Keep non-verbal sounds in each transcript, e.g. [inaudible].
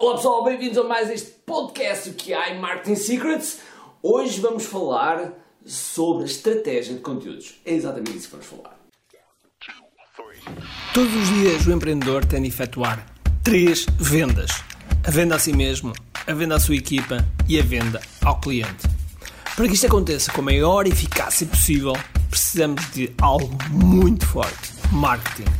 Olá pessoal, bem-vindos a mais este podcast que há em Marketing Secrets. Hoje vamos falar sobre a estratégia de conteúdos. É exatamente isso que vamos falar. Todos os dias o empreendedor tem de efetuar três vendas: a venda a si mesmo, a venda à sua equipa e a venda ao cliente. Para que isto aconteça com a maior eficácia possível, precisamos de algo muito forte: marketing.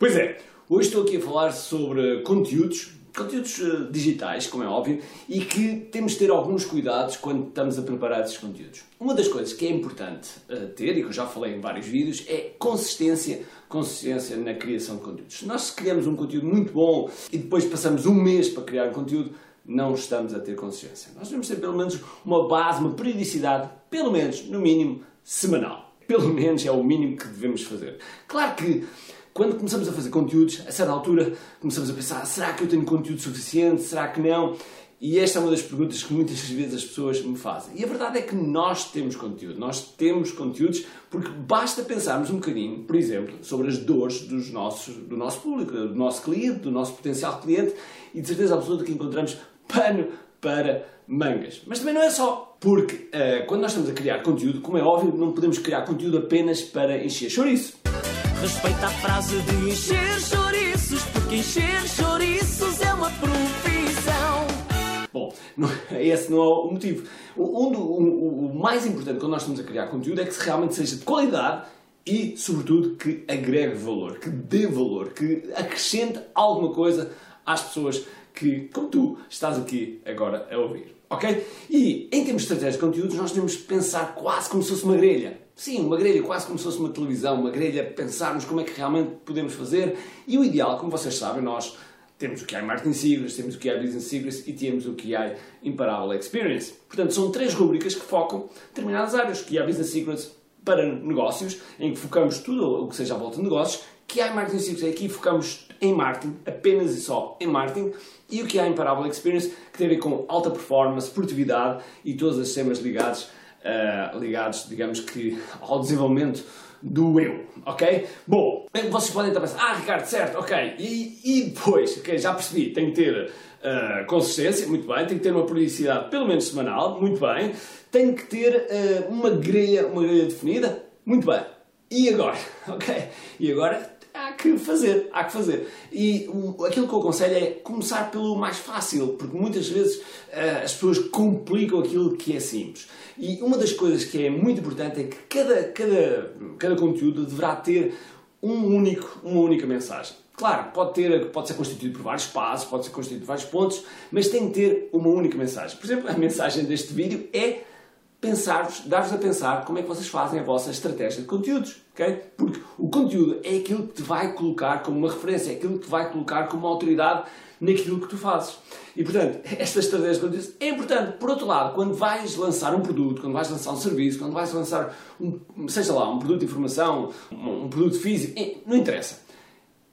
Pois é, hoje estou aqui a falar sobre conteúdos, conteúdos uh, digitais, como é óbvio, e que temos de ter alguns cuidados quando estamos a preparar esses conteúdos. Uma das coisas que é importante uh, ter, e que eu já falei em vários vídeos, é consistência, consistência na criação de conteúdos. Se nós criamos um conteúdo muito bom e depois passamos um mês para criar um conteúdo, não estamos a ter consistência. Nós devemos ter pelo menos uma base, uma periodicidade, pelo menos, no mínimo, semanal. Pelo menos é o mínimo que devemos fazer. Claro que quando começamos a fazer conteúdos, a certa altura começamos a pensar: será que eu tenho conteúdo suficiente? Será que não? E esta é uma das perguntas que muitas vezes as pessoas me fazem. E a verdade é que nós temos conteúdo. Nós temos conteúdos porque basta pensarmos um bocadinho, por exemplo, sobre as dores dos nossos, do nosso público, do nosso cliente, do nosso potencial cliente e de certeza absoluta que encontramos pano para mangas. Mas também não é só. Porque uh, quando nós estamos a criar conteúdo, como é óbvio, não podemos criar conteúdo apenas para encher chouriço. Respeita a frase de encher chouriços, porque encher chouriços é uma profissão. Bom, não, esse não é o motivo. O, um o, o mais importante quando nós estamos a criar conteúdo é que realmente seja de qualidade e, sobretudo, que agregue valor, que dê valor, que acrescente alguma coisa às pessoas que, como tu, estás aqui agora a ouvir. Ok? E em termos de estratégia de conteúdos, nós temos que pensar quase como se fosse uma grelha. Sim, uma grelha quase como se fosse uma televisão, uma grelha, pensarmos como é que realmente podemos fazer. E o ideal, como vocês sabem, nós temos o que é Marketing Secrets, temos o que é Business Secrets e temos o que é Imparável Experience. Portanto, são três rubricas que focam determinadas áreas. Que é Business Secrets para negócios, em que focamos tudo o que seja à volta de negócios. Que é Marketing Secrets, aqui focamos em marketing, apenas e só em marketing. E o que é Imparável Experience, que tem a ver com alta performance, produtividade e todos os sistemas ligados uh, ligados, digamos que, ao desenvolvimento do eu, ok? Bom, vocês podem estar a pensar, ah, Ricardo, certo, ok, e, e depois, ok, já percebi, tem que ter uh, consistência, muito bem, tem que ter uma periodicidade pelo menos semanal, muito bem, tem que ter uh, uma grelha, uma grelha definida, muito bem. E agora, [laughs] ok? E agora há que fazer, há que fazer. E aquilo que eu aconselho é começar pelo mais fácil, porque muitas vezes uh, as pessoas complicam aquilo que é simples. E uma das coisas que é muito importante é que cada, cada, cada conteúdo deverá ter um único, uma única mensagem. Claro, pode, ter, pode ser constituído por vários passos, pode ser constituído por vários pontos, mas tem que ter uma única mensagem. Por exemplo, a mensagem deste vídeo é pensar-vos, dar-vos a pensar como é que vocês fazem a vossa estratégia de conteúdos, ok? Porque o conteúdo é aquilo que te vai colocar como uma referência, é aquilo que te vai colocar como uma autoridade naquilo que tu fazes. E portanto, [laughs] esta estratégia de conteúdos é importante. Por outro lado, quando vais lançar um produto, quando vais lançar um serviço, quando vais lançar, um, seja lá, um produto de informação, um, um produto físico, não interessa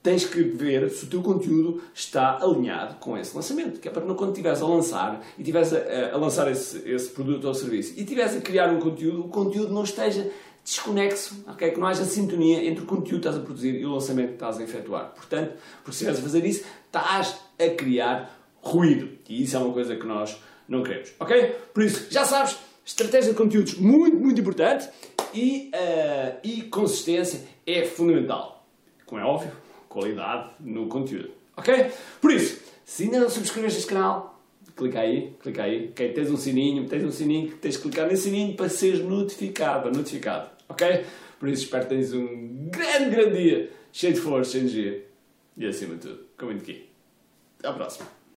tens que ver se o teu conteúdo está alinhado com esse lançamento. Que é para quando estiveres a lançar e estiveres a, a, lançar esse, esse produto ou serviço e estiveres a criar um conteúdo, o conteúdo não esteja desconexo, okay? que não haja sintonia entre o conteúdo que estás a produzir e o lançamento que estás a efetuar. Portanto, porque se estiveres a fazer isso, estás a criar ruído. E isso é uma coisa que nós não queremos. Ok? Por isso, já sabes, estratégia de conteúdos muito, muito importante e, uh, e consistência é fundamental. Como é óbvio, qualidade no conteúdo. Ok? Por isso, se ainda não subscreves este canal, clica aí, clica aí. Okay? Tens um sininho, tens um sininho, tens que clicar nesse sininho para seres notificado, notificado. Ok? Por isso espero que tenhas um grande, grande dia, cheio de força, cheio de energia e acima de tudo, com muito aqui. Até à próxima.